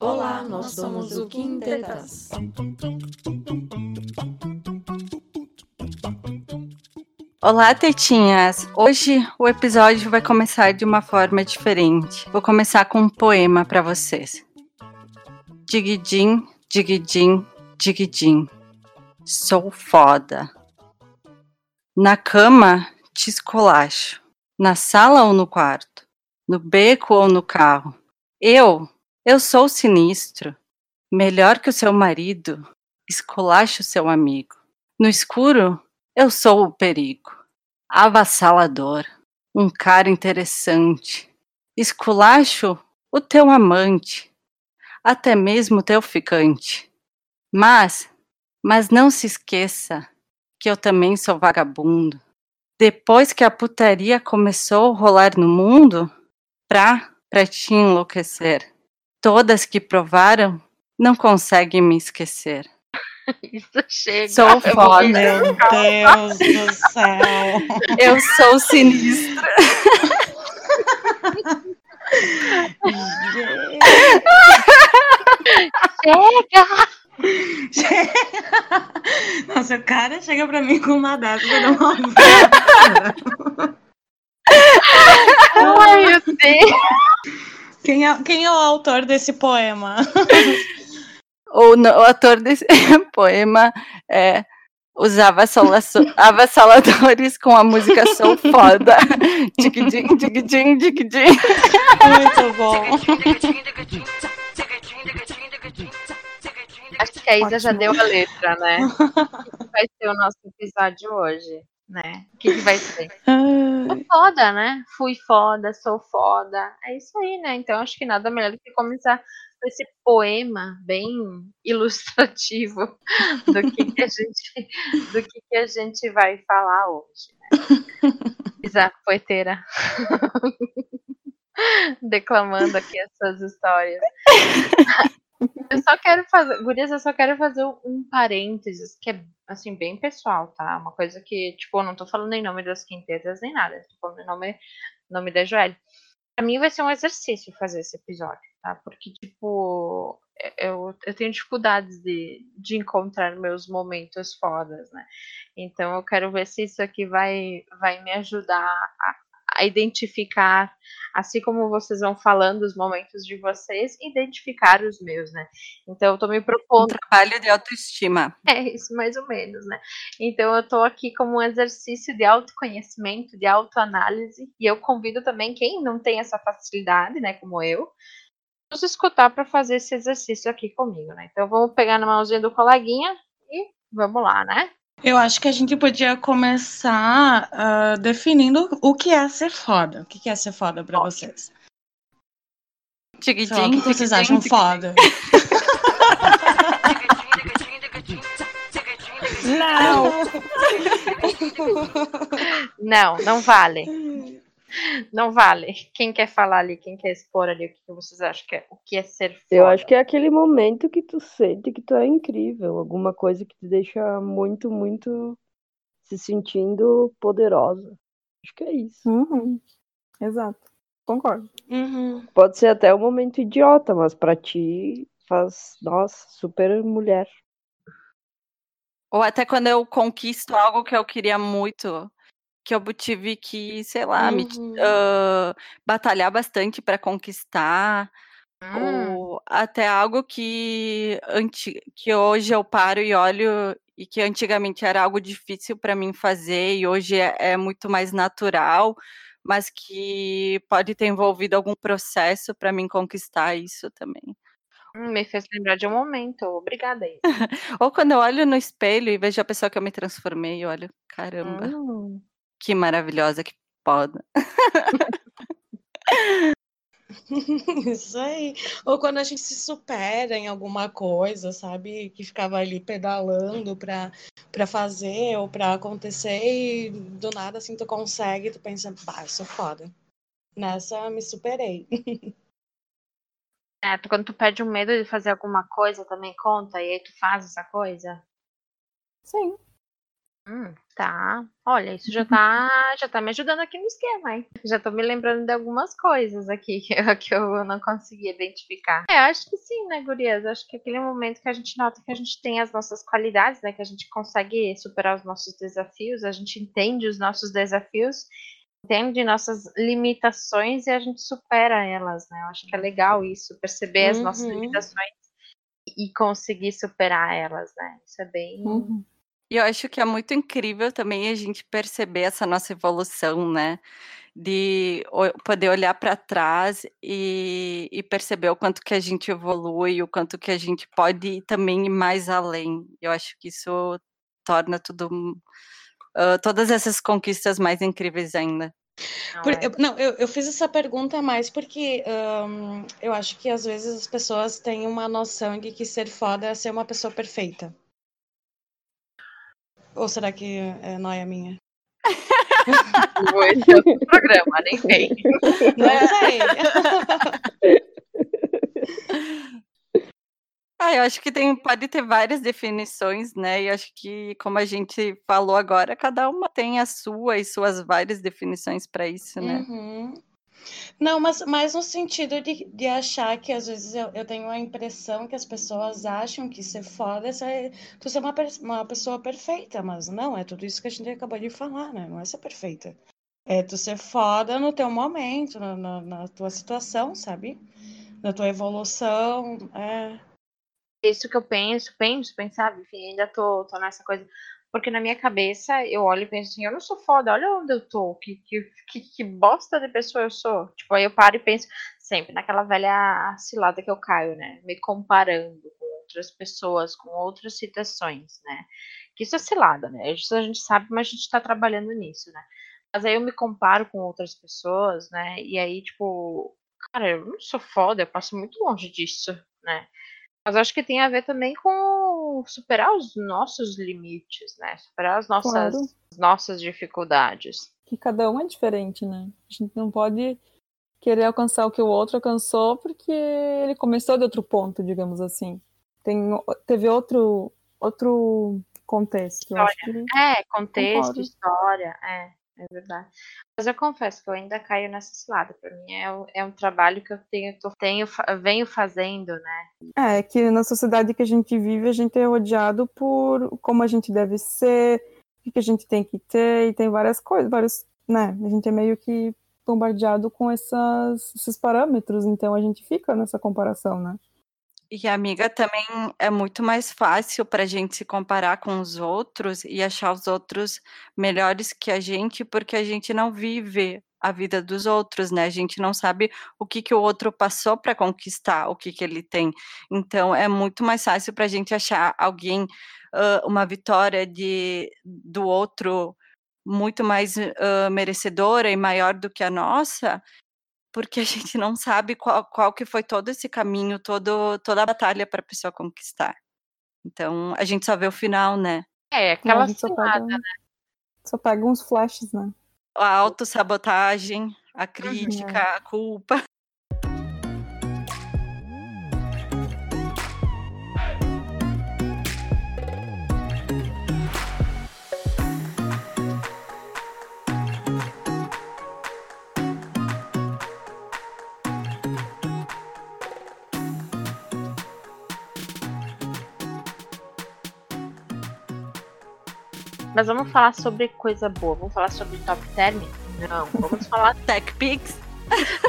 Olá, nós somos o Quintetas. Olá, tetinhas! Hoje o episódio vai começar de uma forma diferente. Vou começar com um poema para vocês. Diguidim, diguidim, diguidim. Sou foda. Na cama, te escolacho. Na sala ou no quarto? No beco ou no carro? Eu, eu sou sinistro. Melhor que o seu marido, esculacho seu amigo. No escuro, eu sou o perigo. Avassalador. Um cara interessante. Esculacho o teu amante. Até mesmo teu ficante. Mas, mas não se esqueça que eu também sou vagabundo. Depois que a putaria começou a rolar no mundo, pra, pra te enlouquecer. Todas que provaram não conseguem me esquecer. Isso chega. Sou foda. Meu Deus do céu. Eu sou sinistra. Chega! Nossa, o cara chega pra mim com uma dessa pra dar uma. Ai, meu Deus! Quem é, quem é o autor desse poema? O, no- o ator desse poema é, usava avassaladores com a música Sou Foda. Digidim, digidim, digidim. Muito bom. Acho que a Isa já deu a letra, né? O que vai ser o nosso episódio hoje, né? O que, que vai ser? Sou foda, né? Fui foda, sou foda. É isso aí, né? Então acho que nada melhor do que começar com esse poema bem ilustrativo do que, que a gente do que, que a gente vai falar hoje. Né? Isa poeteira. Declamando aqui essas histórias. Eu só quero fazer, Gurias, eu só quero fazer um parênteses que é assim bem pessoal, tá? Uma coisa que, tipo, eu não tô falando em nome das quintetas nem nada, tô falando em nome, nome da Joelle. Pra mim vai ser um exercício fazer esse episódio, tá? Porque, tipo, eu, eu tenho dificuldades de, de encontrar meus momentos fodas, né? Então eu quero ver se isso aqui vai, vai me ajudar a, a identificar, assim como vocês vão falando os momentos de vocês, identificar os meus, né? Então eu tô me Um propondo trabalho de autoestima. é isso, mais ou menos, né? Então eu tô aqui como um exercício de autoconhecimento, de autoanálise, e eu convido também quem não tem essa facilidade, né, como eu, nos escutar para fazer esse exercício aqui comigo, né? Então vamos pegar na mãozinha do coleguinha e vamos lá, né? Eu acho que a gente podia começar ah, definindo o que é ser foda. O que é ser foda pra vocês? Sei lá, o que vocês acham foda? Não! Não, não vale. Não vale. Quem quer falar ali, quem quer expor ali, o que vocês acham que é, o que é ser foda? Eu acho que é aquele momento que tu sente que tu é incrível, alguma coisa que te deixa muito, muito se sentindo poderosa. Acho que é isso. Uhum. Exato. Concordo. Uhum. Pode ser até um momento idiota, mas pra ti faz, nossa, super mulher. Ou até quando eu conquisto algo que eu queria muito, que eu tive que, sei lá, me, Uhum. ah, batalhar bastante para conquistar. Hum, Ou até algo que, anti, que hoje eu paro e olho e que antigamente era algo difícil para mim fazer e hoje é, é muito mais natural, mas que pode ter envolvido algum processo para mim conquistar isso também. hum, me fez lembrar de um momento. Obrigada aí. Ou quando eu olho no espelho e vejo a pessoa que eu me transformei, eu olho, caramba, Hum. Que maravilhosa, que foda. Isso aí. Ou quando a gente se supera em alguma coisa, sabe? Que ficava ali pedalando pra, pra fazer ou pra acontecer e do nada assim tu consegue, tu pensa, bah, eu sou foda. Nessa eu me superei. É, quando tu perde o medo de fazer alguma coisa, também conta, e aí tu faz essa coisa. Sim. Hum, tá. Olha, isso já tá, já tá me ajudando aqui no esquema, hein? Já tô me lembrando de algumas coisas aqui que eu, que eu não consegui identificar. É, acho que sim, né, gurias? Acho que é aquele momento que a gente nota que a gente tem as nossas qualidades, né? Que a gente consegue superar os nossos desafios, a gente entende os nossos desafios, entende nossas limitações e a gente supera elas, né? Eu acho que é legal isso, perceber as nossas Uhum. limitações e conseguir superar elas, né? Isso é bem. Uhum. E eu acho que é muito incrível também a gente perceber essa nossa evolução, né? De poder olhar para trás e, e perceber o quanto que a gente evolui, o quanto que a gente pode ir também ir mais além. Eu acho que isso torna tudo, ah, todas essas conquistas mais incríveis ainda. Não, Por- eu, não, eu, eu fiz essa pergunta mais porque ahn, eu acho que às vezes as pessoas têm uma noção de que ser foda é ser uma pessoa perfeita. Ou será que é noia minha? Esse é outro programa, nem vem. Não sei. Ah, eu acho que tem, pode ter várias definições, né? E acho que, como a gente falou agora, cada uma tem a sua e suas várias definições para isso, né? Uhum. Não, mas, mas no sentido de, de achar que às vezes eu, eu tenho a impressão que as pessoas acham que ser foda é tu ser uma, uma pessoa perfeita, mas não, é tudo isso que a gente acabou de falar, né? Não é ser perfeita. É tu ser foda no teu momento, na, na, na tua situação, sabe? Na tua evolução. É. Isso que eu penso, penso, pensava, enfim, ainda tô, tô nessa coisa. Porque na minha cabeça eu olho e penso assim, eu não sou foda, olha onde eu tô, que, que, que, bosta de pessoa eu sou. Tipo, aí eu paro e penso sempre naquela velha cilada que eu caio, né? Me comparando com outras pessoas, com outras situações, né? Que isso é cilada, né? Isso a gente sabe, mas a gente tá trabalhando nisso, né? Mas aí eu me comparo com outras pessoas, né? E aí, tipo, cara, eu não sou foda, eu passo muito longe disso, né? Mas acho que tem a ver também com superar os nossos limites, né? Superar as nossas, Claro. as nossas dificuldades. Que cada um é diferente, né? A gente não pode querer alcançar o que o outro alcançou porque ele começou de outro ponto, digamos assim. Tem, teve outro, outro contexto. É, contexto, história, é, é verdade. Mas eu confesso que eu ainda caio nessa cilada. Pra mim é, o- é um trabalho que eu tenho, tô- tenho, venho fazendo, né? É, que na sociedade que a gente vive, a gente é rodeado por como a gente deve ser, o que a gente tem que ter, e tem várias coisas, vários, né? A gente é meio que bombardeado com essas, esses parâmetros, então a gente fica nessa comparação, né? E amiga, também é muito mais fácil para a gente se comparar com os outros e achar os outros melhores que a gente, porque a gente não vive a vida dos outros, né? A gente não sabe o que, que o outro passou para conquistar, o que, que ele tem. Então, é muito mais fácil para a gente achar alguém, ah, uma vitória de, do outro muito mais ah, merecedora e maior do que a nossa, porque a gente não sabe qual, qual que foi todo esse caminho, todo, toda a batalha para a pessoa conquistar. Então, a gente só vê o final, né? É, Não, aquela a gente só cilada. pega, só pega uns flashes, né? A autossabotagem, a crítica, a culpa. Mas vamos falar sobre coisa boa. Vamos falar sobre top term? Não. Vamos falar TechPix,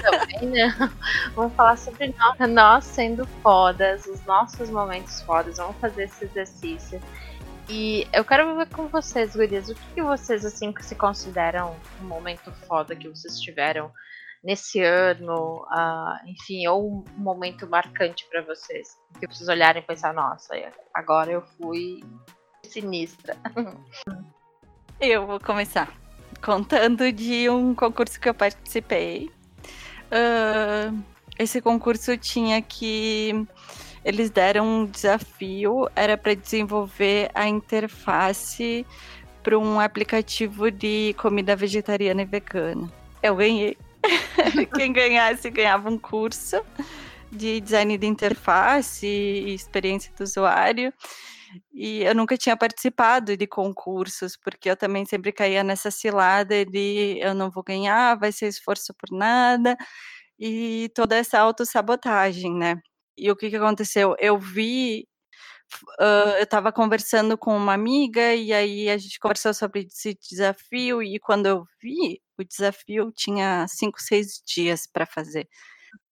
também, não. Vamos falar sobre nós, nós sendo fodas, os nossos momentos fodas. Vamos fazer esse exercício. E eu quero ver com vocês, gurias, o que, que vocês assim que se consideram um momento foda que vocês tiveram nesse ano, ah, enfim, ou um momento marcante pra vocês, que vocês olharem e pensar, nossa, agora eu fui sinistra. eu vou começar contando de um concurso que eu participei. Ah, esse concurso tinha que. Eles deram um desafio, era para desenvolver a interface para um aplicativo de comida vegetariana e vegana. Eu ganhei. Quem ganhasse ganhava um curso de design de interface e experiência do usuário. E eu nunca tinha participado de concursos, porque eu também sempre caía nessa cilada de eu não vou ganhar, vai ser esforço por nada, e toda essa autossabotagem, né? E o que, que aconteceu? Eu vi Uh, eu estava conversando com uma amiga e aí a gente conversou sobre esse desafio e quando eu vi o desafio tinha cinco, seis dias para fazer.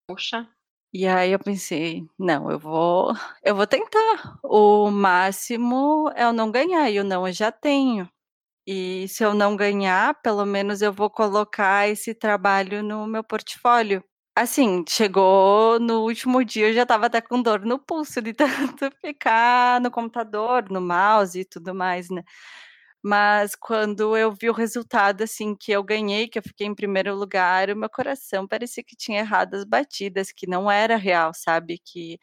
Puxa. E aí eu pensei, não, eu vou, eu vou tentar. O máximo é eu não ganhar e o não eu já tenho. E se eu não ganhar, pelo menos eu vou colocar esse trabalho no meu portfólio. Assim, chegou no último dia, eu já estava até com dor no pulso de tanto ficar no computador, no mouse e tudo mais, né. Mas quando eu vi o resultado, assim, que eu ganhei, que eu fiquei em primeiro lugar, o meu coração parecia que tinha errado as batidas, que não era real, sabe, que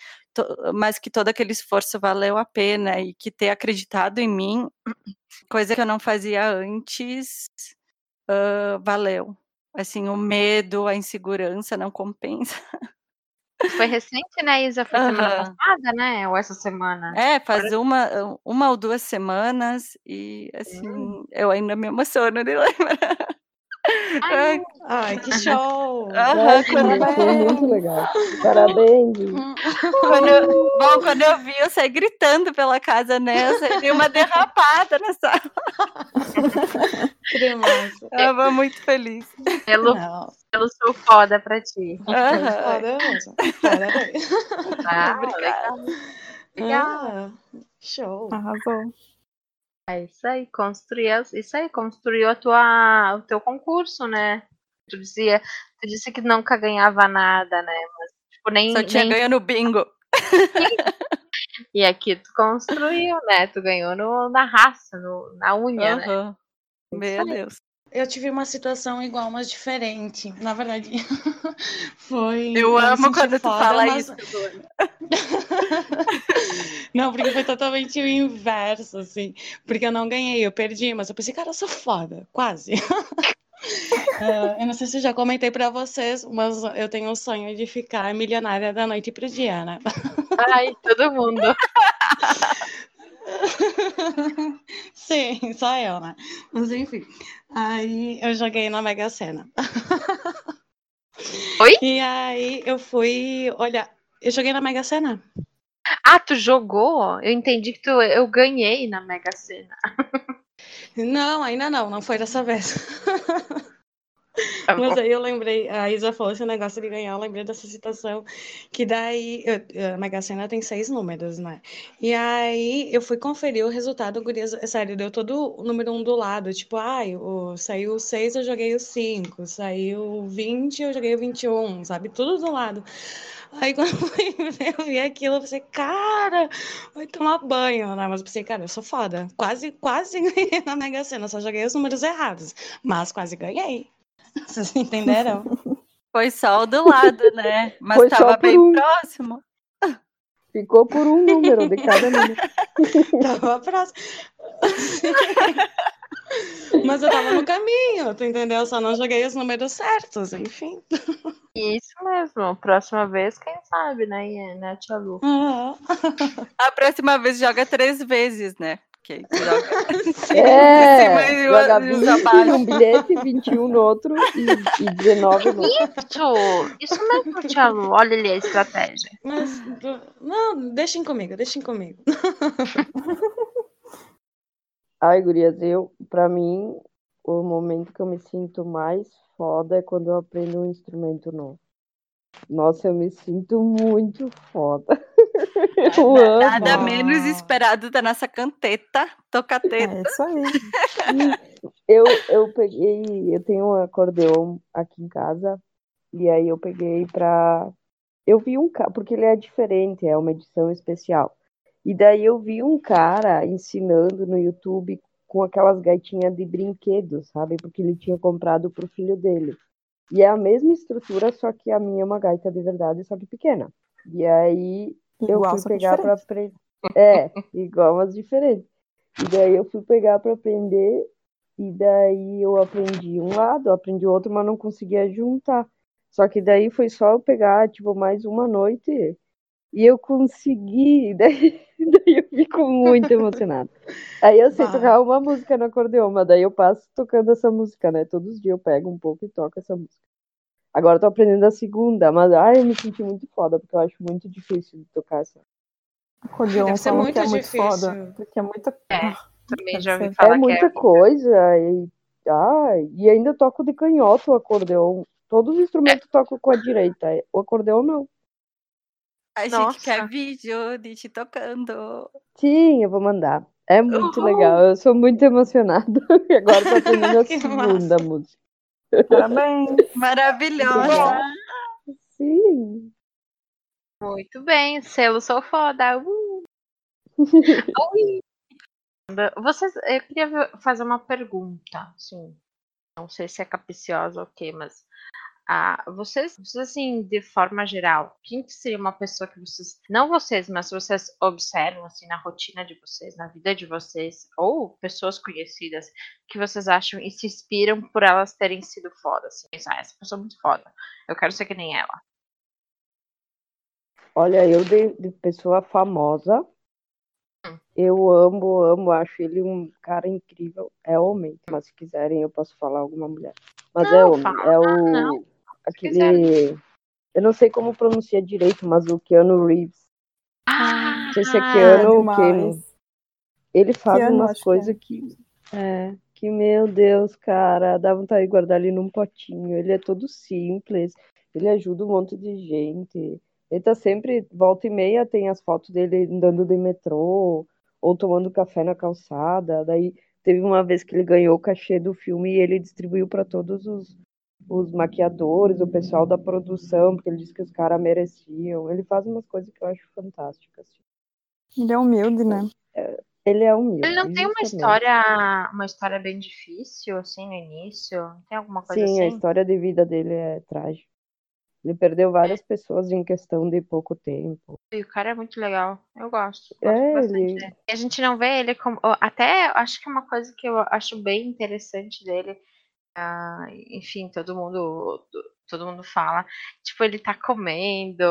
mas que todo aquele esforço valeu a pena e que ter acreditado em mim, coisa que eu não fazia antes, hã, valeu. Assim, o medo, a insegurança não compensa. Foi recente, né, Isa? Foi semana Aham. passada, né? Ou essa semana? É, faz Agora uma uma ou 2 semanas e, Hum. assim, eu ainda me emociono de lembrar. Ai, que show! aham, Nossa, quando foi muito legal. Parabéns. quando eu bom, quando eu vi, eu saí gritando pela casa, né, eu saí uma derrapada na sala. Eu estava muito feliz. pelo, Não, pelo seu foda pra ti. Aham. foda mesmo. Parabéns. Ah, Obrigada. legal. Legal. Ah, show. Arrasou. É isso aí, construir as- isso aí, construiu a tua, o teu concurso, né? Tu dizia, tu disse que nunca ganhava nada, né? Mas tipo, nem, Só tinha nem ganho no bingo. e aqui tu construiu, né? Tu ganhou no, na raça, no, na unha, né? Aham. Meu. Deus. Eu tive uma situação igual, mas diferente. Na verdade, foi. Eu amo quando tu foda, fala mas- isso. Não, porque foi totalmente o inverso, assim. Porque eu não ganhei, eu perdi, mas eu pensei, cara, eu sou foda, quase. Ah, eu não sei se eu já comentei pra vocês, mas eu tenho o sonho de ficar milionária da noite pro dia, né? Ai, todo mundo. Sim, só eu, né? Mas enfim. Aí eu joguei na Mega Sena. Oi? E aí eu fui olhar. Eu joguei na Mega Sena. Ah, tu jogou? Eu entendi que tu, eu ganhei na Mega Sena. Não, ainda não, não foi dessa vez. Tá Mas aí eu lembrei, a Isa falou esse negócio de ganhar, eu lembrei dessa situação, que daí, eu- a Mega Sena tem seis números, né? E aí eu fui conferir o resultado, gurias, sério, deu todo o número um do lado, tipo, ai, o, saiu o 6, eu joguei o 5, saiu o 20, eu joguei o 21, sabe? Tudo do lado. Aí quando eu vi aquilo, eu pensei, cara, vai tomar banho, né? Mas eu pensei, cara, eu sou foda. Quase, quase ganhei na Mega Sena, só joguei os números errados, mas quase ganhei. Vocês entenderam? Foi só o do lado, né, mas estava por bem um. próximo. Ficou por um número de cada número. Tava próximo. Mas eu tava no caminho, tu entendeu? Só não joguei os números certos, enfim. Isso mesmo. Próxima vez, quem sabe, né, Ian, né, Tia Lu? Ah, A próxima vez joga três vezes, né? Joga É, e joga o- e os 20 abaixo. num bilhete, 21 no outro e, e 19 no outro. Isso, isso mesmo, Tia Lu. Olha ali a estratégia. Mas, não, deixem comigo, deixem comigo. Ai, gurias, eu, pra mim, o momento que eu me sinto mais foda é quando eu aprendo um instrumento novo. Nossa, eu me sinto muito foda. Eu amo. Nada amo. menos esperado da nossa canteta, tocateta. É isso aí. Eu, eu peguei, eu tenho um acordeon aqui em casa, e aí eu peguei pra. Eu vi um cara, porque ele é diferente, é uma edição especial. E daí eu vi um cara ensinando no YouTube com aquelas gaitinhas de brinquedo, sabe? Porque ele tinha comprado pro filho dele. E é a mesma estrutura, só que a minha é uma gaita de verdade, só que pequena. E aí eu Igual, fui só que pegar diferente. aprender. É, igual, mas diferente. E daí eu fui pegar pra aprender, e daí eu aprendi um lado, eu aprendi outro, mas não conseguia juntar. Só que daí foi só eu pegar, tipo, mais uma noite, e eu consegui. Daí, daí eu Fico muito emocionada. Aí eu sei tocar uma música no acordeon, mas daí eu passo tocando essa música, né? Todos os dias eu pego um pouco e toco essa música. Agora eu tô aprendendo a segunda, mas ai, eu me senti muito foda, porque eu acho muito difícil de tocar essa. Acordeon Deve ser muito que é muito difícil. foda. Porque é muita. É. Também já ouvi falar é muita que é. coisa. E, ai, e ainda toco de canhoto o acordeon. Todos os instrumentos eu toco com a direita. O acordeon não. A gente Nossa. quer vídeo de te tocando. Sim, eu vou mandar. É muito Uhul. legal. Eu sou muito emocionada. E agora tô aprendendo a segunda música. Parabéns. Maravilhosa. Sim. Muito bem, selo sou foda. Uh. Vocês, eu queria fazer uma pergunta, assim, não sei se é capciosa ou o quê, mas ah, vocês, vocês, assim, de forma geral, quem que seria uma pessoa que vocês, não vocês, mas vocês observam, assim, na rotina de vocês, na vida de vocês, ou pessoas conhecidas, que vocês acham e se inspiram por elas terem sido foda, assim, ah, essa pessoa é muito foda, eu quero ser que nem ela. Olha, eu de, de pessoa famosa, Hum. eu amo, amo, acho ele um cara incrível. É homem, mas se quiserem eu posso falar alguma mulher. Mas é Não, homem, fala. é Ah, o não. Aquele, eu não sei como pronuncia direito, mas o Keanu Reeves. Ah, Não sei se é Keanu ou Keanu. Ele faz Keanu, umas que coisas é. que, é, que meu Deus, cara, dá vontade de guardar ele num potinho. Ele é todo simples, ele ajuda um monte de gente. Ele tá sempre, volta e meia, tem as fotos dele andando de metrô ou tomando café na calçada. Daí teve uma vez que ele ganhou o cachê do filme e ele distribuiu para todos os, os maquiadores, o pessoal da produção, porque ele disse que os caras mereciam. Ele faz umas coisas que eu acho fantásticas. assim. Ele é humilde, né? Ele é humilde. Ele não tem uma história, uma história bem difícil, assim, no início? Tem alguma coisa Sim, a assim? história de vida dele é trágica. Ele perdeu várias pessoas em questão de pouco tempo. E o cara é muito legal. Eu gosto. gosto É, bastante ele- dele. A gente não vê ele como. Até acho que é uma coisa que eu acho bem interessante dele. Ah, enfim, todo mundo. Todo mundo fala. Tipo, ele tá comendo.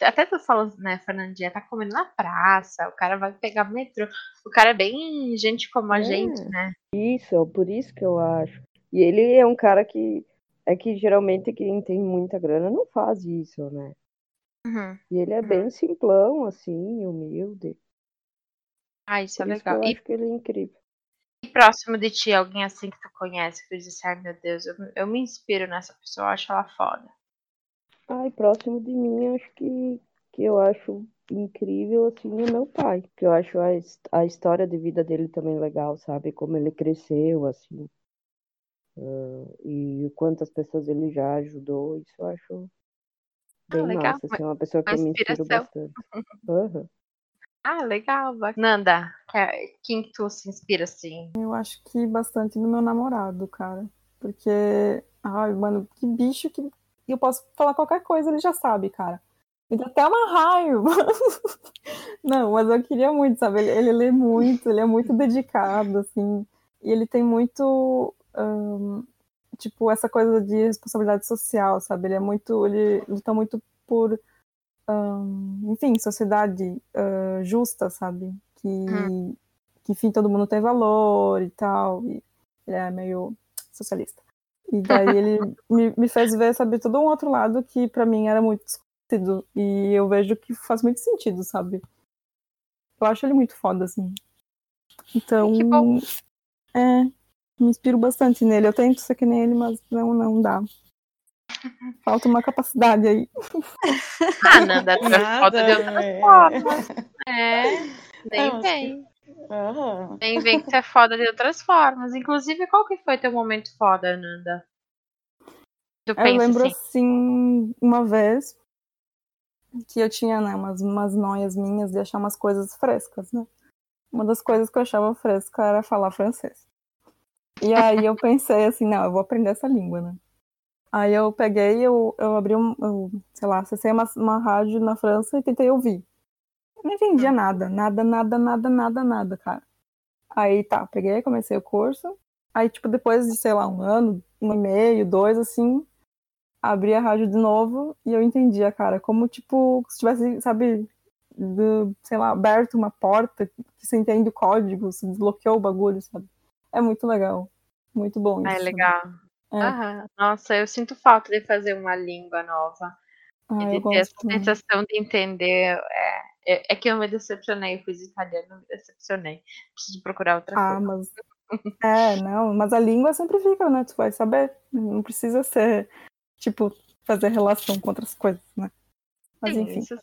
Até tu falou, né, Fernandinha? Tá comendo na praça. O cara vai pegar metrô. O cara é bem gente como a É. gente, né? Isso, é por isso que eu acho. E ele é um cara que é que geralmente quem tem muita grana não faz isso, né? Uhum. E ele é bem simplão, assim, humilde. Ah, isso é Por isso que eu legal. E acho que ele é incrível. Próximo de ti, alguém assim que tu conhece, que tu disse, ai meu Deus, eu, eu me inspiro nessa pessoa, eu acho ela foda. Ai, próximo de mim, acho que, que eu acho incrível, assim, é meu pai. Que eu acho a, a história de vida dele também legal, sabe? Como ele cresceu, assim. Ah, e quantas pessoas ele já ajudou, isso eu acho bem Ah, legal, massa, assim, é uma pessoa que eu me inspiro bastante. Aham. Ah, legal. Nanda, que- quem que tu se inspira assim? Eu acho que bastante no meu namorado, cara. Porque, ai, mano, que bicho que eu posso falar qualquer coisa, ele já sabe, cara. Me dá até uma raiva. Não, mas eu queria muito, sabe? Ele, ele lê muito, ele é muito dedicado, assim. E ele tem muito, tipo, essa coisa de responsabilidade social, sabe? Ele é muito, ele luta muito por, enfim, sociedade ah, justa, sabe? Que, que, enfim, todo mundo tem valor e tal. E ele é meio socialista. E daí ele me, me fez ver, sabe, todo um outro lado que pra mim era muito desconhecido. E eu vejo que faz muito sentido, sabe? Eu acho ele muito foda, assim. Então, Que bom. é, me inspiro bastante nele. Eu tento ser que nem ele, mas não, não dá. Falta uma capacidade aí. Ah, Nanda, é foda de outras é. formas. É, nem É, mas vem. Aham. Nem vem que tu é foda de outras formas. Inclusive, qual que foi teu momento foda, Nanda? Tu Eu lembro assim, assim, uma vez que eu tinha, né, umas, umas noias minhas de achar umas coisas frescas, né? Uma das coisas que eu achava fresca era falar francês. E aí eu pensei assim, não, eu vou aprender essa língua, né? Aí eu peguei, eu, eu abri um, eu, sei lá, acessei uma, uma rádio na França e tentei ouvir. Não entendia nada, nada, nada, nada, nada, nada, cara. Aí tá, peguei, comecei o curso. Aí, tipo, depois de, sei lá, um ano, um e meio, dois, assim, abri a rádio de novo e eu entendia, cara, como, tipo, se tivesse, sabe, do, sei lá, aberto uma porta que você entende o código, você desbloqueou o bagulho, sabe? É muito legal. Muito bom É isso. legal. É. Aham. Nossa, eu sinto falta de fazer uma língua nova. Ah, e de ter essa também. sensação de entender. É, é, é que eu me decepcionei, eu fiz italiano, me decepcionei. Preciso procurar outra Ah, coisa. mas. É, não, mas a língua sempre fica, né? Tu vai saber. Não precisa ser, tipo, fazer relação com outras coisas, né? Mas Sim, enfim. isso sim.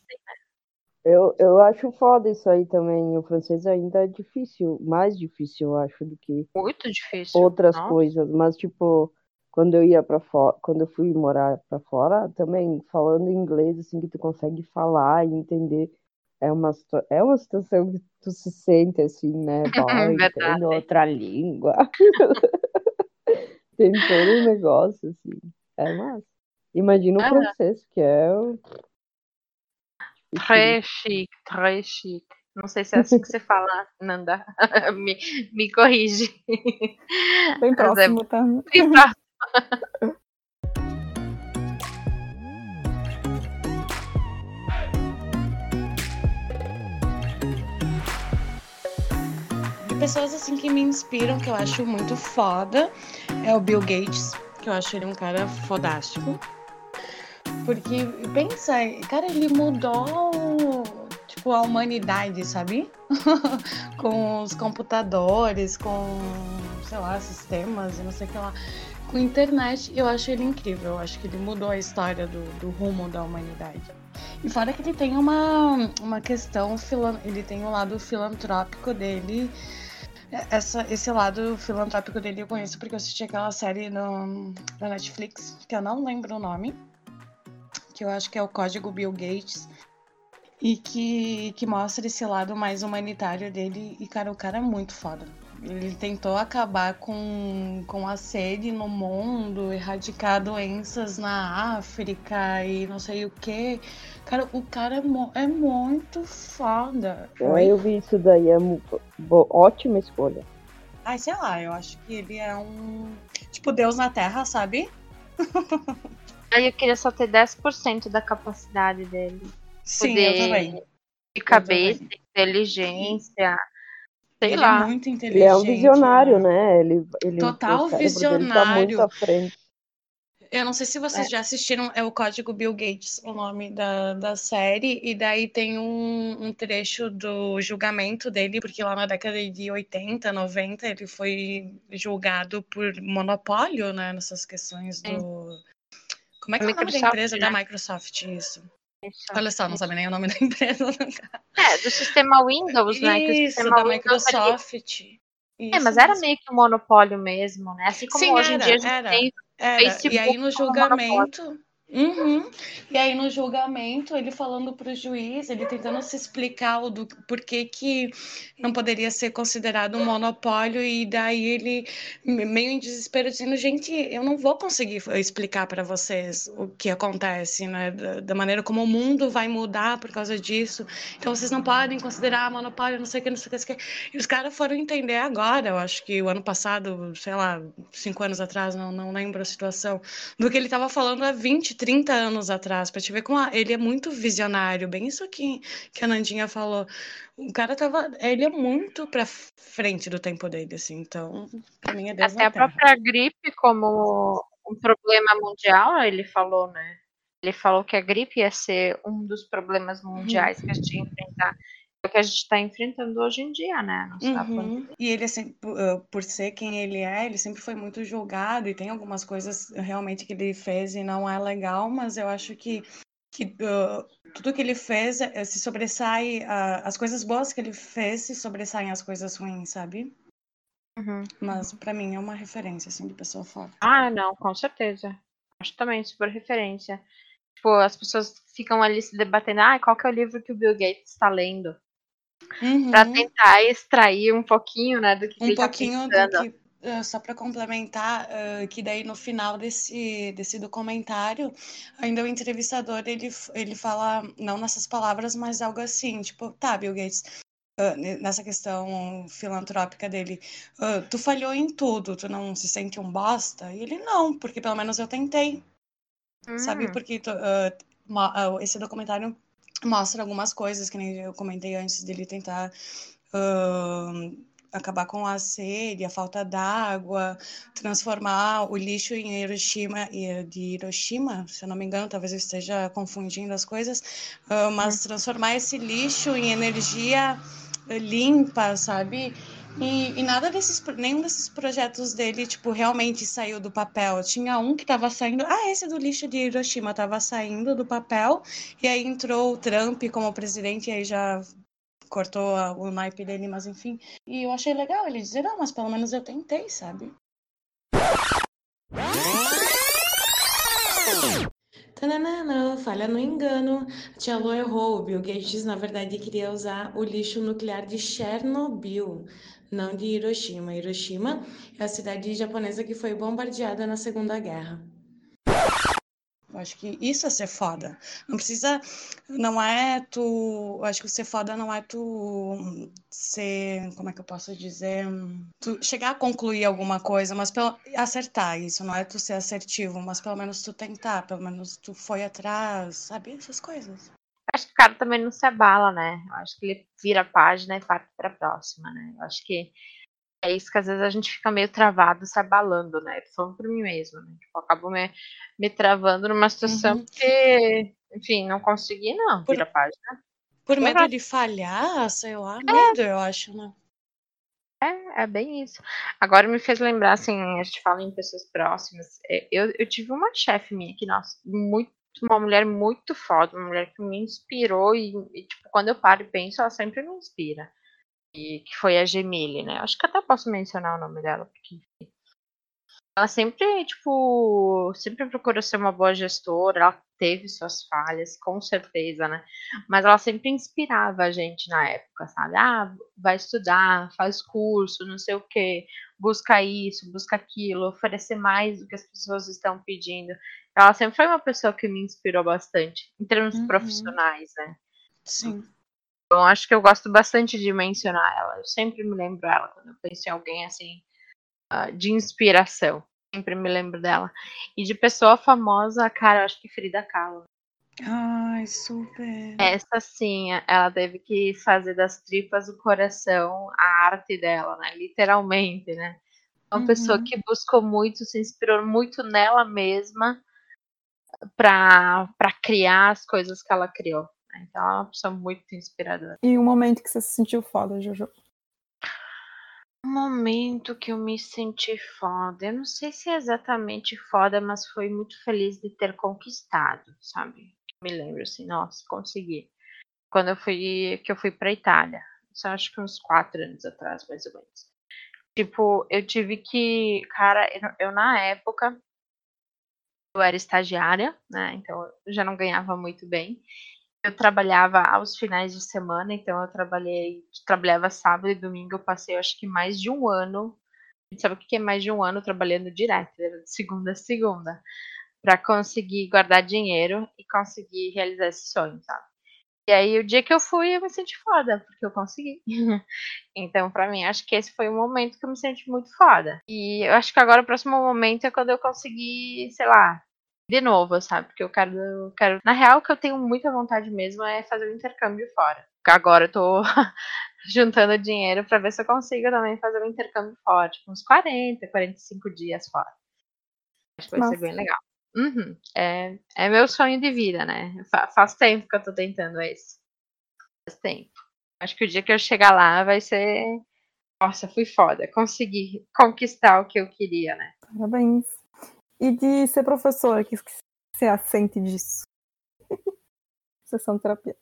Eu, eu acho foda isso aí também. O francês ainda é difícil, mais difícil, eu acho, do que Muito difícil. outras Nossa. coisas. Mas, tipo, quando eu ia para fora, quando eu fui morar para fora, também falando inglês, assim, que tu consegue falar e entender, é uma, é uma situação que tu se sente assim, né? Entendo outra língua. Tem todo um negócio, assim. É massa. Imagina o Ah. francês, que é o. Très chique, très chique. Não sei se é assim que você fala, Nanda. me, me corrige. Bem é próximo, tá? bem próximo. Pessoas assim que me inspiram, que eu acho muito foda, é o Bill Gates, que eu acho ele um cara fodástico. Porque, pensa, cara, ele mudou, tipo, a humanidade, sabe? com os computadores, com, sei lá, sistemas e não sei o que lá. Com internet, eu acho ele incrível. Eu acho que ele mudou a história do, do rumo da humanidade. E fora que ele tem uma, uma questão, ele tem o lado filantrópico dele. Essa, esse lado filantrópico dele eu conheço porque eu assisti aquela série no, na Netflix, que eu não lembro o nome, que eu acho que é o Código Bill Gates, e que, que mostra esse lado mais humanitário dele. E, cara, o cara é muito foda. Ele tentou acabar com, com a sede no mundo, erradicar doenças na África e não sei o que. Cara, o cara é, mu- é muito foda. Ah, eu vi isso daí, é ótima escolha. Ai, sei lá, eu acho que ele é um. Tipo, Deus na Terra, sabe? Aí eu queria só ter 10% da capacidade dele. Sim, Poder eu também. De cabeça, inteligência. Sei ele lá. é muito inteligente. Ele é um visionário, né? Ele, ele, Total tá muito visionário. à frente. Eu não sei se vocês já assistiram, é o Código Bill Gates, o nome da, da série, e daí tem um, um trecho do julgamento dele, porque lá na década de 80, 90, ele foi julgado por monopólio, né, nessas questões do... Como é que é o nome da Microsoft, empresa né? da Microsoft? Isso. Olha só, não sabe nem o nome da empresa. É, do sistema Windows, né? Que o Isso, sistema da Windows ali- Microsoft. É, Isso mas era meio que um monopólio mesmo, né? Assim como Sim, hoje em era, dia a gente era. tem Era. Facebook E aí no julgamento. Uhum. E aí no julgamento, ele falando para o juiz, ele tentando se explicar o do por que não poderia ser considerado um monopólio, e daí ele, me- meio em desespero, dizendo, gente, eu não vou conseguir explicar para vocês o que acontece, né? Da, da maneira como o mundo vai mudar por causa disso. Então vocês não podem considerar monopólio, não sei o que, não sei o que. E os caras foram entender agora, eu acho que o ano passado, sei lá, cinco anos atrás, não, não lembro a situação, do que ele estava falando há 20, 30 anos atrás, para te ver como a- ele é muito visionário, bem isso aqui que a Nandinha falou. O cara tava, ele é muito para frente do tempo dele, assim, então, para mim é Deus Até a Terra. própria gripe como um problema mundial, ele falou, né? Ele falou que a gripe ia ser um dos problemas mundiais que a gente ia enfrentar. O que a gente está enfrentando hoje em dia, né? Uhum. E ele, assim, por, ser quem ele é, ele sempre foi muito julgado e tem algumas coisas realmente que ele fez e não é legal, mas eu acho que, que uh, tudo que ele fez eh, se sobressai, uh, as coisas boas que ele fez se sobressaem as coisas ruins, sabe? Uhum. Mas pra mim é uma referência, assim, de pessoa foda. Ah, não, com certeza. Acho também super referência. Tipo, as pessoas ficam ali se debatendo, ah, qual que é o livro que o Bill Gates está lendo? Pra Uhum. tentar extrair um pouquinho, né, do que, um tá pouquinho do pensando. que uh, só para complementar uh, que daí no final desse desse documentário ainda o entrevistador ele ele fala não nessas palavras mas algo assim tipo tá Bill Gates ne- nessa questão filantrópica dele tu falhou em tudo tu não se sente um bosta e ele não porque pelo menos eu tentei sabe Hum, porque tu- esse documentário mostra algumas coisas que nem eu comentei antes dele tentar uh, acabar com a sede, a falta d'água, transformar o lixo em Hiroshima de Hiroshima, se eu não me engano, talvez eu esteja confundindo as coisas, uh, mas transformar esse lixo em energia limpa, sabe? E, e, nada desses, nenhum desses projetos dele, tipo, realmente saiu do papel. Tinha um que estava saindo, ah, esse do lixo de Hiroshima estava saindo do papel, e aí entrou o Trump como presidente, e aí já cortou a, o naipe dele, mas enfim. E eu achei legal ele dizer, não, mas pelo menos eu tentei, sabe? Tananana, falha no engano. A tia Lu errou. O Bill Gates, na verdade, queria usar o lixo nuclear de Chernobyl, não de Hiroshima. Hiroshima é a cidade japonesa que foi bombardeada na Segunda Guerra. Eu acho que isso é ser foda. Não precisa. Não é tu. Eu acho que ser foda não é tu ser. Como é que eu posso dizer? Tu chegar a concluir alguma coisa, mas pelo, acertar isso. Não é tu ser assertivo, mas pelo menos tu tentar. Pelo menos tu foi atrás, sabe? Essas coisas. Acho que o cara também não se abala, né? Eu acho que ele vira a página e parte pra próxima, né? Eu acho que é isso que às vezes a gente fica meio travado, se abalando, né? Falando por mim mesmo, né? Tipo, eu acabo me, me travando numa situação uhum. que, enfim, não consegui, não, por, a página. Por medo de falhar, sei lá, é. medo, eu acho, né? É, é bem isso. Agora me fez lembrar, assim, a gente fala em pessoas próximas. É, eu, eu tive uma chefe minha que, nossa, muito, uma mulher muito foda, uma mulher que me inspirou e, e, tipo, quando eu paro e penso, ela sempre me inspira que foi a Gemile, né? Acho que até posso mencionar o nome dela, porque ela sempre, tipo, sempre procurou ser uma boa gestora, ela teve suas falhas, com certeza, né? Mas ela sempre inspirava a gente na época, sabe? Ah, vai estudar, faz curso, não sei o quê, busca isso, busca aquilo, oferecer mais do que as pessoas estão pedindo. Ela sempre foi uma pessoa que me inspirou bastante, em termos uhum. profissionais, né? Sim. Então, acho que eu gosto bastante de mencionar ela. Eu sempre me lembro dela quando eu penso em alguém assim, uh, de inspiração. Sempre me lembro dela. E de pessoa famosa, cara, eu acho que Frida Kahlo. Ai, super. Essa sim, ela teve que fazer das tripas do coração a arte dela, né? Literalmente, né? Uma uhum. pessoa que buscou muito, se inspirou muito nela mesma para criar as coisas que ela criou. Então ela é uma pessoa muito inspiradora. E um momento que você se sentiu foda, Jojo? Um momento que eu me senti foda. Eu não sei se é exatamente foda, mas foi muito feliz de ter conquistado, sabe? Me lembro assim, nossa, consegui. Quando eu fui, que eu fui pra Itália. Isso acho que uns quatro anos atrás, mais ou menos. Tipo, eu tive que. Cara, eu, eu na época. Eu era estagiária, né? Então eu já não ganhava muito bem eu trabalhava aos finais de semana, então eu trabalhei, trabalhava sábado e domingo, eu passei acho que mais de um ano. Sabe o que é mais de um ano trabalhando direto, de segunda a segunda, para conseguir guardar dinheiro e conseguir realizar esse sonho, sabe? E aí o dia que eu fui, eu me senti foda, porque eu consegui. então, para mim, acho que esse foi o momento que eu me senti muito foda. E eu acho que agora o próximo momento é quando eu conseguir, sei lá, de novo, sabe? Porque eu quero, eu quero. Na real, o que eu tenho muita vontade mesmo é fazer um intercâmbio fora. Agora eu tô juntando dinheiro para ver se eu consigo também fazer um intercâmbio fora, tipo uns 40, 45 dias fora. Acho que vai Nossa. ser bem legal. Uhum. É, é meu sonho de vida, né? Fa faz tempo que eu tô tentando esse. Faz tempo. Acho que o dia que eu chegar lá vai ser. Nossa, fui foda. Consegui conquistar o que eu queria, né? Parabéns. E de ser professora, que você assente disso? Sessão de terapia.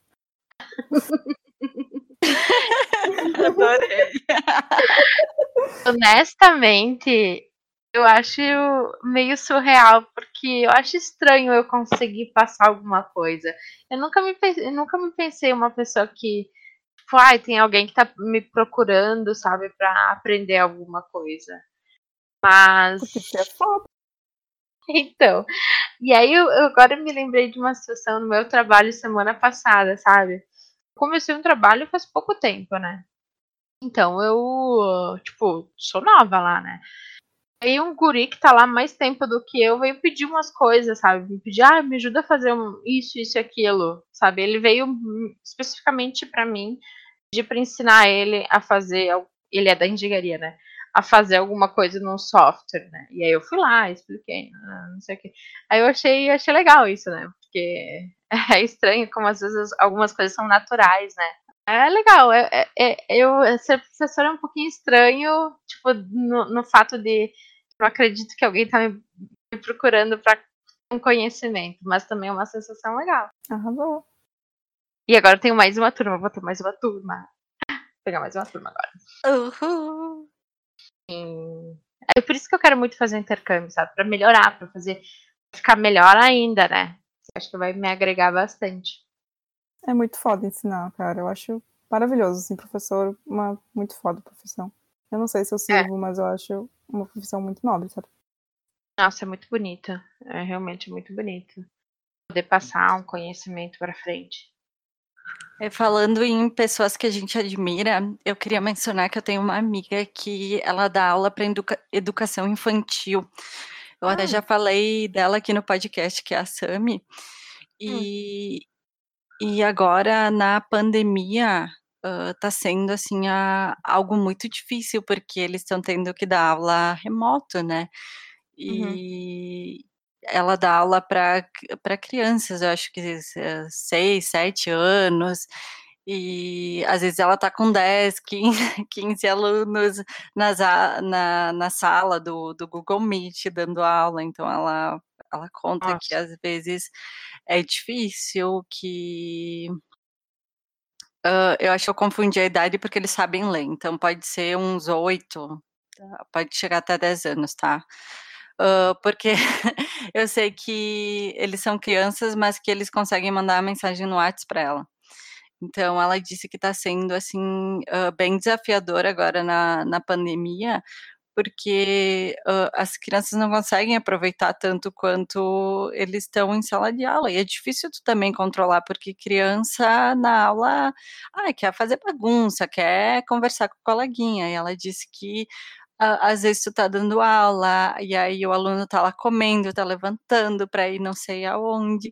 Adorei. Honestamente, eu acho meio surreal, porque eu acho estranho eu conseguir passar alguma coisa. Eu nunca me, eu nunca me pensei uma pessoa que, tipo, ai, tem alguém que tá me procurando, sabe, pra aprender alguma coisa. Mas. Porque você é foda. Então, e aí eu, agora me lembrei de uma situação no meu trabalho semana passada, sabe? Comecei um trabalho faz pouco tempo, né? Então eu, tipo, sou nova lá, né? Aí um guri que tá lá mais tempo do que eu veio pedir umas coisas, sabe? Me pedir, ah, me ajuda a fazer um, isso, isso e aquilo, sabe? Ele veio especificamente para mim, pedir pra ensinar ele a fazer, ele é da engenharia, né? A fazer alguma coisa num software, né? E aí eu fui lá, expliquei, ah, não sei o que. Aí eu achei, achei legal isso, né? Porque é estranho como às vezes algumas coisas são naturais, né? É legal, é, é, é eu ser professor é um pouquinho estranho, tipo, no, no fato de não acredito que alguém tá me, me procurando para um conhecimento, mas também é uma sensação legal. Arrasou. E agora eu tenho mais uma turma, vou ter mais uma turma. Vou pegar mais uma turma agora. Uhul. É por isso que eu quero muito fazer intercâmbio, sabe? Pra melhorar, pra fazer. Ficar melhor ainda, né? Acho que vai me agregar bastante. É muito foda ensinar, cara. Eu acho maravilhoso, assim, professor, uma muito foda profissão. Eu não sei se eu sirvo, é. mas eu acho uma profissão muito nobre, sabe? Nossa, é muito bonita. É realmente muito bonito. Poder passar um conhecimento para frente. É, falando em pessoas que a gente admira, eu queria mencionar que eu tenho uma amiga que ela dá aula para educa educação infantil. Eu ah. até já falei dela aqui no podcast, que é a Sami. E, hum. e agora, na pandemia, está sendo assim a, algo muito difícil, porque eles estão tendo que dar aula remoto, né? E uhum. Ela dá aula para crianças, eu acho que seis, sete anos. E às vezes ela tá com 10, 15, 15 alunos nas, na, na sala do, do Google Meet dando aula, então ela, ela conta Nossa. que às vezes é difícil, que Uh, eu acho que eu confundi a idade porque eles sabem ler, então pode ser uns oito, tá, pode chegar até 10 anos, tá? Uh, porque eu sei que eles são crianças, mas que eles conseguem mandar a mensagem no WhatsApp para ela. Então, ela disse que está sendo, assim, uh, bem desafiador agora na, na pandemia, porque uh, as crianças não conseguem aproveitar tanto quanto eles estão em sala de aula. E é difícil tu também controlar, porque criança na aula ah, quer fazer bagunça, quer conversar com o coleguinha. E ela disse que às vezes tu tá dando aula, e aí o aluno tá lá comendo, tá levantando para ir não sei aonde.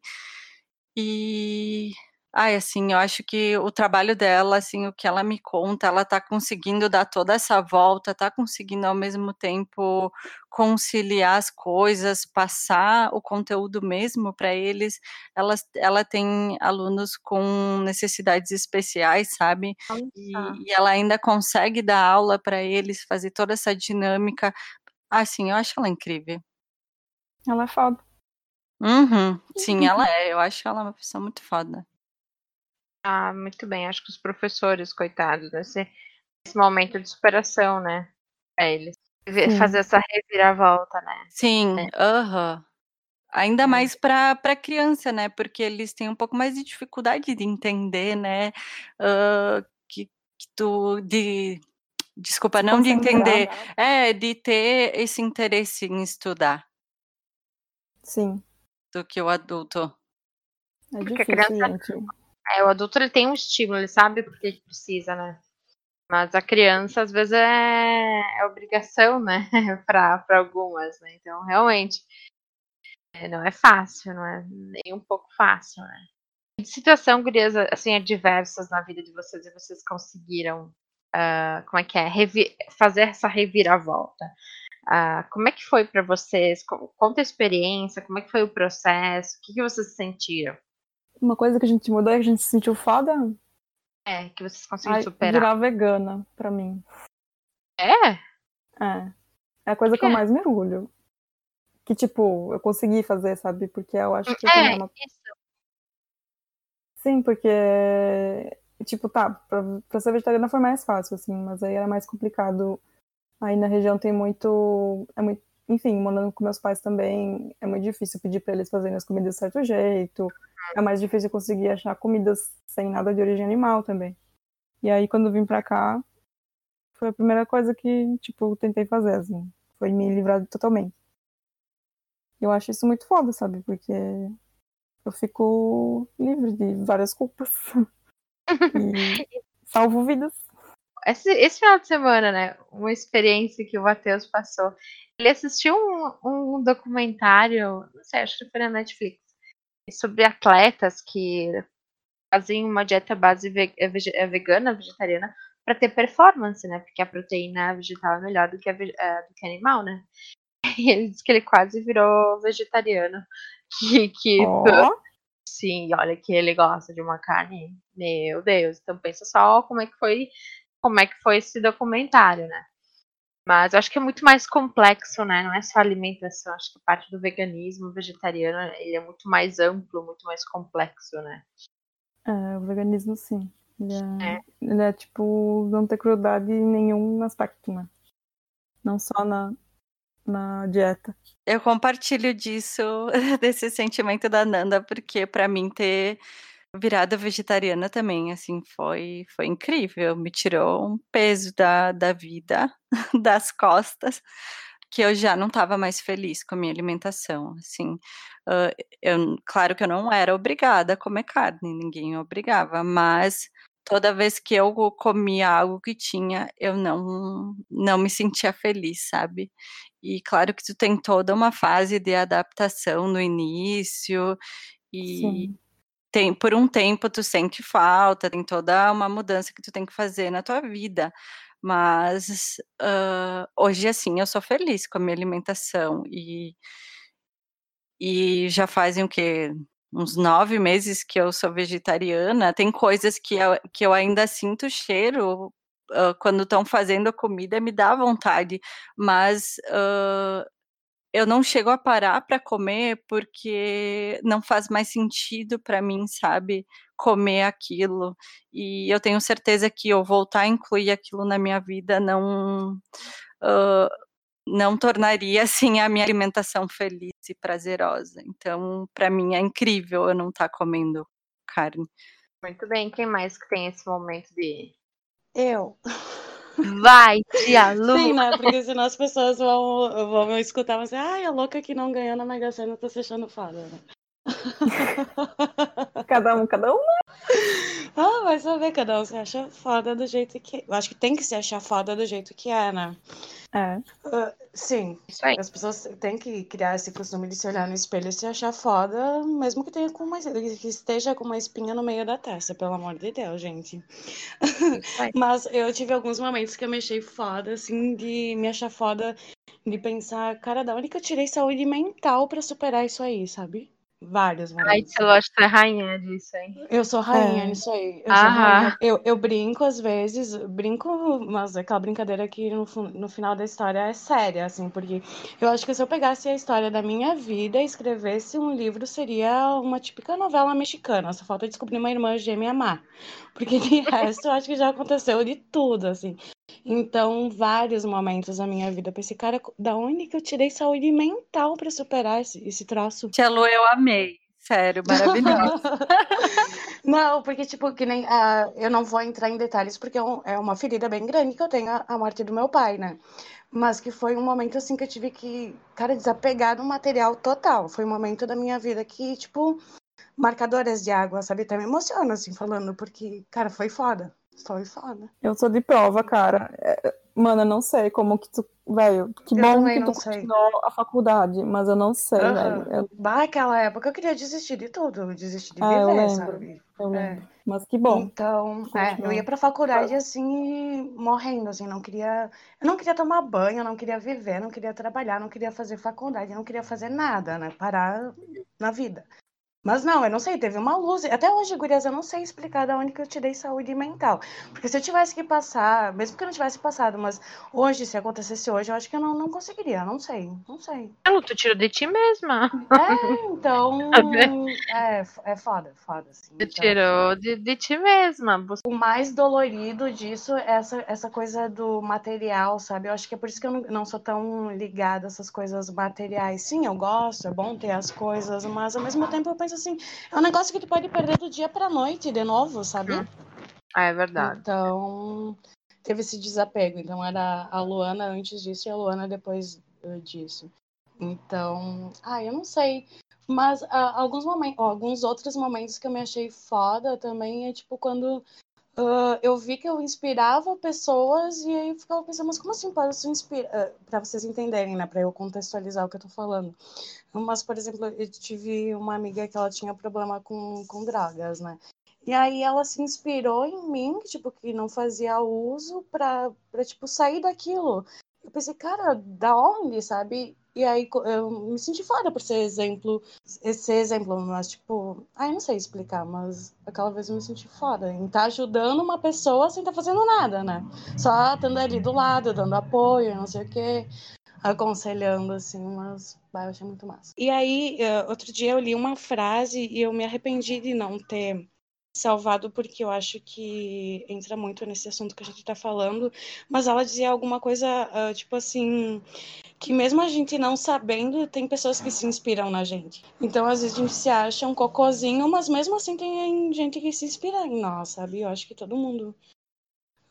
E Ai, assim, eu acho que o trabalho dela, assim, o que ela me conta, ela tá conseguindo dar toda essa volta, tá conseguindo ao mesmo tempo conciliar as coisas, passar o conteúdo mesmo para eles. Ela, ela tem alunos com necessidades especiais, sabe? E, e ela ainda consegue dar aula para eles, fazer toda essa dinâmica. Assim, eu acho ela incrível. Ela é foda. Uhum, sim, ela é. Eu acho ela uma pessoa muito foda. Ah, muito bem. Acho que os professores, coitados, nesse, nesse momento de superação, né? Pra eles. Sim. Fazer essa reviravolta, né? Sim, é. aham. Uhum. Ainda é. mais para criança, né? Porque eles têm um pouco mais de dificuldade de entender, né? Uh, que, que tu. De, desculpa, não de entender. É, de ter esse interesse em estudar. Sim. Do que o adulto. É difícil, criança, gente. É, o adulto ele tem um estímulo, ele sabe porque ele precisa, né? Mas a criança, às vezes, é, é obrigação, né? para algumas, né? Então, realmente, é, não é fácil, não é nem um pouco fácil, né? Que situação, gurias, assim, adversas na vida de vocês e vocês conseguiram, uh, como é que é, Revi fazer essa reviravolta? Uh, como é que foi para vocês? Conta a experiência, como é que foi o processo? O que, que vocês sentiram? Uma coisa que a gente mudou é que a gente se sentiu foda. É, que vocês conseguiram superar. Virar vegana, pra mim. É? É. É a coisa que eu mais me orgulho. Que, tipo, eu consegui fazer, sabe? Porque eu acho que. É, uma... isso. Sim, porque. Tipo, tá, pra, pra ser vegetariana foi mais fácil, assim, mas aí era mais complicado. Aí na região tem muito. É muito enfim, morando com meus pais também, é muito difícil pedir para eles fazerem as comidas de certo jeito. É mais difícil conseguir achar comidas sem nada de origem animal também. E aí, quando vim pra cá, foi a primeira coisa que, tipo, tentei fazer, assim. Foi me livrar totalmente. Eu acho isso muito foda, sabe? Porque eu fico livre de várias culpas. e salvo vidas. esse, esse final de semana, né? Uma experiência que o Matheus passou. Ele assistiu um, um documentário, não sei, acho que foi na Netflix, sobre atletas que fazem uma dieta base vegana, vegetariana, para ter performance, né? Porque a proteína vegetal é melhor do que a, é, do que animal, né? E ele disse que ele quase virou vegetariano. Que, que oh. sim, olha que ele gosta de uma carne. Meu Deus. Então pensa só como é que foi, como é que foi esse documentário, né? Mas eu acho que é muito mais complexo, né? Não é só alimentação. Acho que a parte do veganismo, vegetariano, ele é muito mais amplo, muito mais complexo, né? É, o veganismo sim. Ele é, é. Ele é tipo, não ter crueldade em nenhum aspecto, né? Não só na, na dieta. Eu compartilho disso, desse sentimento da Nanda, porque para mim ter virado vegetariana também, assim, foi, foi incrível. Me tirou um peso da, da vida, das costas, que eu já não estava mais feliz com a minha alimentação, assim. Uh, eu, claro que eu não era obrigada a comer carne, ninguém obrigava, mas toda vez que eu comia algo que tinha, eu não, não me sentia feliz, sabe? E claro que tu tem toda uma fase de adaptação no início, e. tem por um tempo tu sente falta, tem toda uma mudança que tu tem que fazer na tua vida. Mas uh, hoje, assim, eu sou feliz com a minha alimentação e, e já fazem o quê? uns nove meses que eu sou vegetariana, tem coisas que eu, que eu ainda sinto cheiro uh, quando estão fazendo a comida, me dá vontade, mas uh, eu não chego a parar para comer porque não faz mais sentido para mim, sabe, comer aquilo. E eu tenho certeza que eu voltar a incluir aquilo na minha vida não. Uh, não tornaria assim a minha alimentação feliz e prazerosa. Então, para mim é incrível eu não estar tá comendo carne. Muito bem, quem mais que tem esse momento de eu? Vai, tia Lu. Sim, né? Porque senão as pessoas vão, vão escutar você, ai, a louca que não ganhou na Mega Sena tá se achando fada, né? cada um, cada um. Ah, vai saber, cada um se acha foda do jeito que. Eu acho que tem que se achar foda do jeito que é, né? É. Uh, sim. As pessoas têm que criar esse costume de se olhar no espelho e se achar foda, mesmo que tenha com uma, que esteja com uma espinha no meio da testa, pelo amor de Deus, gente. Mas eu tive alguns momentos que eu me achei foda, assim, de me achar foda, de pensar, cara, da onde que eu tirei saúde mental para superar isso aí, sabe? Vários momentos. Ai, eu acho que você é rainha disso, hein? Eu sou rainha é. nisso aí. Eu, rainha. eu, eu, brinco às vezes, brinco, mas aquela brincadeira que no, no final da história é séria, assim, porque eu acho que se eu pegasse a história da minha vida e escrevesse um livro, seria uma típica novela mexicana. Só falta descobrir uma irmã gêmea amar. Porque de resto, eu acho que já aconteceu de tudo, assim. Então, vários momentos na minha vida, eu pensei, cara, da onde que eu tirei saúde mental para superar esse, esse troço? Tia Lu, eu amei. Sério, maravilhoso. não, porque, tipo, que nem. Uh, eu não vou entrar em detalhes, porque é, é, uma ferida bem grande que eu tenho a, a, morte do meu pai, né? Mas que foi um momento, assim, que eu tive que, cara, desapegar do material total. Foi um momento da minha vida que, tipo, marcadoras de água, sabe? Até me emociona, assim, falando, porque, cara, foi foda. Foi foda. Eu sou de prova, cara. É, mano, eu não sei como que tu. Velho, que eu bom que tu continuou a faculdade, mas eu não sei, uhum. velho. Eu... Naquela época eu queria desistir de tudo, desistir de ah, viver, sabe? Eu é. lembro. Mas que bom. Então, é, eu ia pra faculdade assim, morrendo, assim, não queria. Eu não queria tomar banho, eu não queria viver, não queria trabalhar, não queria fazer faculdade, não queria fazer nada, né? Parar na vida. Mas não, eu não sei, teve uma luz. Até hoje, gurias, eu não sei explicar de onde que eu tirei saúde mental. Porque se eu tivesse que passar, mesmo que eu não tivesse passado, mas hoje, se acontecesse hoje, eu acho que eu não, não conseguiria, não sei, não sei. Ela, tu tirou de ti mesma. É, então. é, é foda, foda, assim. Tu então, tirou de, de ti mesma. O mais dolorido disso é essa, essa coisa do material, sabe? Eu acho que é por isso que eu não, não sou tão ligada a essas coisas materiais. Sim, eu gosto, é bom ter as coisas, mas ao mesmo tempo eu penso assim, é um negócio que tu pode perder do dia pra noite de novo, sabe? Ah, é verdade. Então, teve esse desapego. Então, era a Luana antes disso e a Luana depois uh, disso. Então, ah, eu não sei. Mas uh, alguns momentos, alguns outros momentos que eu me achei foda também é tipo quando uh, eu vi que eu inspirava pessoas e aí eu ficava pensando, mas como assim posso inspirar? Uh, para vocês entenderem, né? Para eu contextualizar o que eu tô falando. Mas, por exemplo, eu tive uma amiga que ela tinha problema com, com drogas, né? E aí ela se inspirou em mim, tipo, que não fazia uso pra tipo, sair daquilo. Eu pensei, cara, da onde, sabe? E aí eu me senti fora por ser exemplo, esse exemplo, mas tipo, ai, não sei explicar, mas aquela vez eu me senti fora em estar tá ajudando uma pessoa sem estar tá fazendo nada, né? Só estando ali do lado, dando apoio, não sei o quê, aconselhando, assim, mas bah, eu achei muito massa. E aí, eh, outro dia eu li uma frase e eu me arrependi de não ter salvado porque eu acho que entra muito nesse assunto que a gente está falando, mas ela dizia alguma coisa uh, tipo assim que mesmo a gente não sabendo tem pessoas que se inspiram na gente. Então às vezes a gente se acha um cocôzinho, mas mesmo assim tem gente que se inspira em nós, sabe? Eu acho que todo mundo.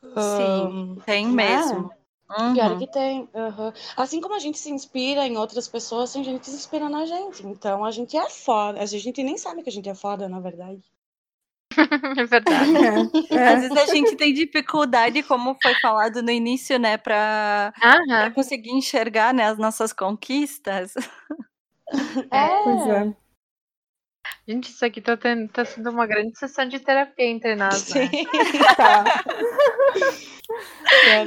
Sim, tem né? mesmo. Uhum. Pior que tem. Uhum. Assim como a gente se inspira em outras pessoas, tem gente que se inspira na gente. Então a gente é foda. A gente nem sabe que a gente é foda, na verdade. É verdade. É, é. Às vezes a gente tem dificuldade, como foi falado no início, né, para conseguir enxergar né, as nossas conquistas. É. Pois é. Gente, isso aqui tá, tendo, tá sendo uma grande sessão de terapia entre nós, né? Sim, tá.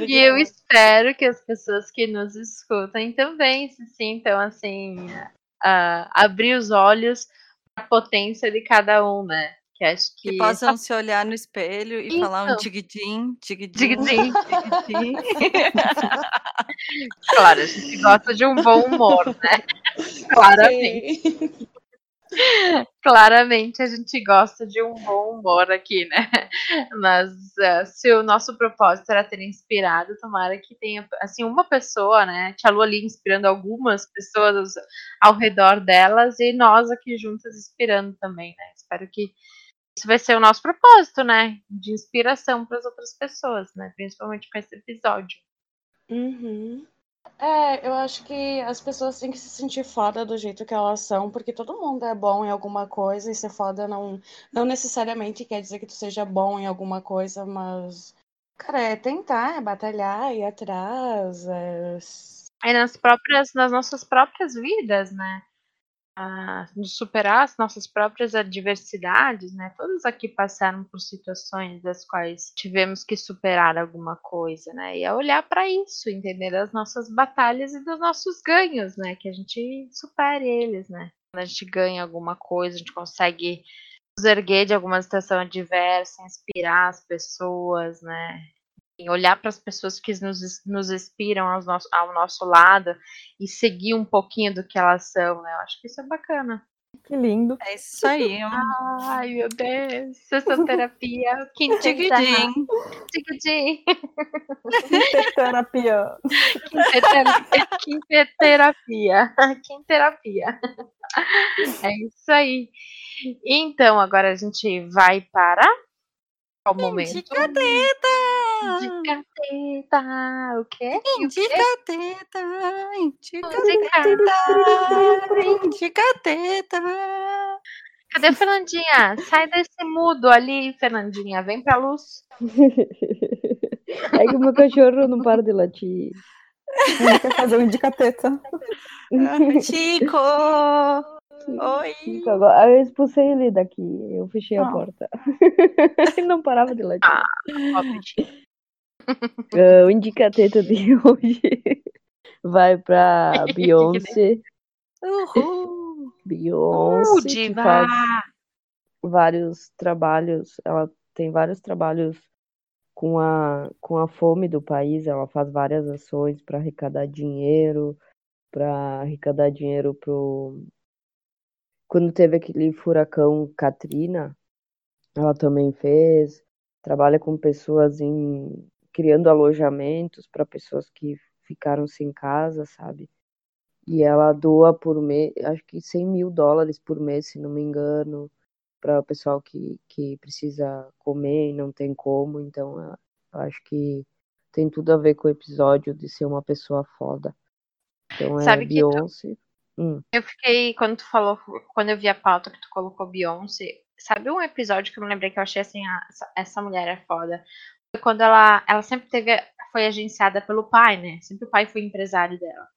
e eu espero que as pessoas que nos escutem também se sintam assim, uh, abrir os olhos para a potência de cada um, né? Que acho que. Que possam se olhar no espelho e Isso. falar um tigdim, tigdim, tigdim, claro, a gente gosta de um bom humor, né? Claramente. Claramente a gente gosta de um bom humor aqui, né? Mas uh, se o nosso propósito era ter inspirado, tomara que tenha, assim, uma pessoa, né? Tia Lu ali inspirando algumas pessoas ao redor delas e nós aqui juntas inspirando também, né? Espero que isso vai ser o nosso propósito, né? De inspiração para as outras pessoas, né? Principalmente com esse episódio. Uhum. É, eu acho que as pessoas têm que se sentir foda do jeito que elas são, porque todo mundo é bom em alguma coisa e ser foda não, não necessariamente quer dizer que tu seja bom em alguma coisa, mas. Cara, é tentar, é batalhar, ir atrás. É... é nas próprias, nas nossas próprias vidas, né? De superar as nossas próprias adversidades, né? Todos aqui passaram por situações das quais tivemos que superar alguma coisa, né? E é olhar para isso, entender as nossas batalhas e dos nossos ganhos, né? Que a gente supere eles, né? Quando a gente ganha alguma coisa, a gente consegue nos erguer de alguma situação adversa, inspirar as pessoas, né? Olhar para as pessoas que nos, nos inspiram ao nosso, ao nosso lado e seguir um pouquinho do que elas são, né? Eu acho que isso é bacana. Que lindo. É isso aí. Ai, meu Deus. Sessão terapia. Quintidim. Tiquidim. Terapia. Quinterapia. Quinterapia. É isso aí. Então, agora a gente vai para qual momento? Indica teta! Indica teta! O quê? Indica teta! Indica teta! Indica teta! Cadê a Fernandinha? Sai desse mudo ali, Fernandinha. Vem pra luz. É que o meu cachorro não para de latir. Ele quer fazer um indica-teta. Chico! Oi! Agora, eu expulsei ele daqui, eu fechei a ah. porta. ele não parava de latir. Ah, uh, o indicateta de hoje vai pra Beyoncé. Uhul! Beyoncé, que faz vários trabalhos, ela tem vários trabalhos com a, com a fome do país, ela faz várias ações para arrecadar dinheiro, para arrecadar dinheiro pro quando teve aquele furacão Katrina, ela também fez. Trabalha com pessoas em criando alojamentos para pessoas que ficaram sem casa, sabe? E ela doa por mês, acho que 100 mil dólares por mês, se não me engano, para o pessoal que, que precisa comer e não tem como. Então, eu acho que tem tudo a ver com o episódio de ser uma pessoa foda. Então, é Sabe Beyoncé. Hum. Eu fiquei, quando tu falou, quando eu vi a pauta que tu colocou Beyoncé, sabe um episódio que eu me lembrei que eu achei assim, ah, essa, essa mulher é foda. Quando ela, ela sempre teve, foi agenciada pelo pai, né? Sempre o pai foi empresário dela.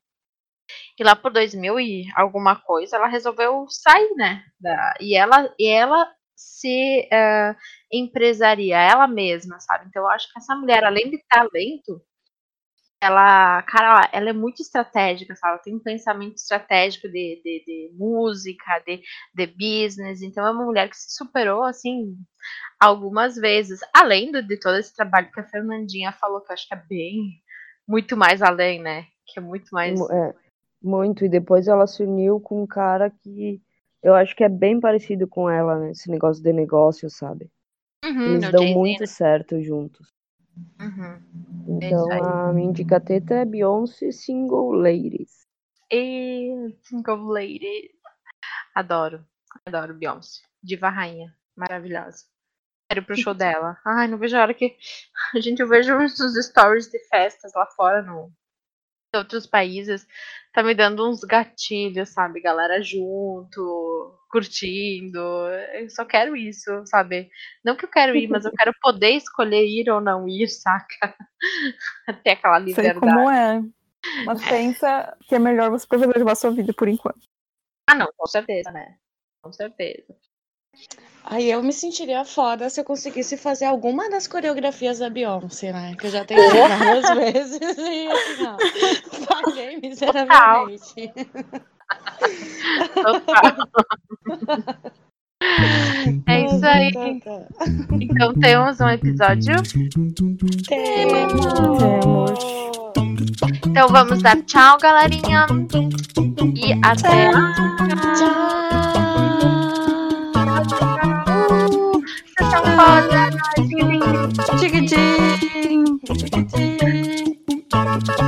E lá por 2000 e alguma coisa, ela resolveu sair, né? Da, e ela, e ela se uh, empresaria ela mesma, sabe? Então eu acho que essa mulher, além de talento, ela, cara, ela é muito estratégica, sabe? Ela tem um pensamento estratégico de, de, de, música, de, de business. Então é uma mulher que se superou, assim, algumas vezes. Além de, de todo esse trabalho que a Fernandinha falou, que eu acho que é bem, muito mais além, né? Que é muito mais. É, muito. E depois ela se uniu com um cara que eu acho que é bem parecido com ela, né? Esse negócio de negócio, sabe? Uhum, Eles dão muito né? certo juntos. Uhum. Então a minha indicateta é Beyoncé Single Ladies. E Single Ladies. Adoro. Adoro Beyoncé. Diva rainha. Maravilhosa. Quero pro show dela. Ai, não vejo a hora que. Gente, eu vejo uns stories de festas lá fora no, outros países, tá me dando uns gatilhos, sabe? Galera junto, curtindo. Eu só quero isso, sabe? Não que eu quero ir, mas eu quero poder escolher ir ou não ir, saca? Ter aquela liberdade. Sei como é. Mas pensa que é melhor você preservar sua vida por enquanto. Ah, não, com certeza, né? Com certeza. Aí eu me sentiria foda se eu conseguisse fazer alguma das coreografias da Beyoncé, né? Que eu já tentei várias vezes e assim, ó, falhei miseravelmente. Total. É isso aí. Então temos um episódio. Temos. Então vamos dar tchau, galerinha. E até. Tchau. Chicken, chicken, chicken, chicken, chicken.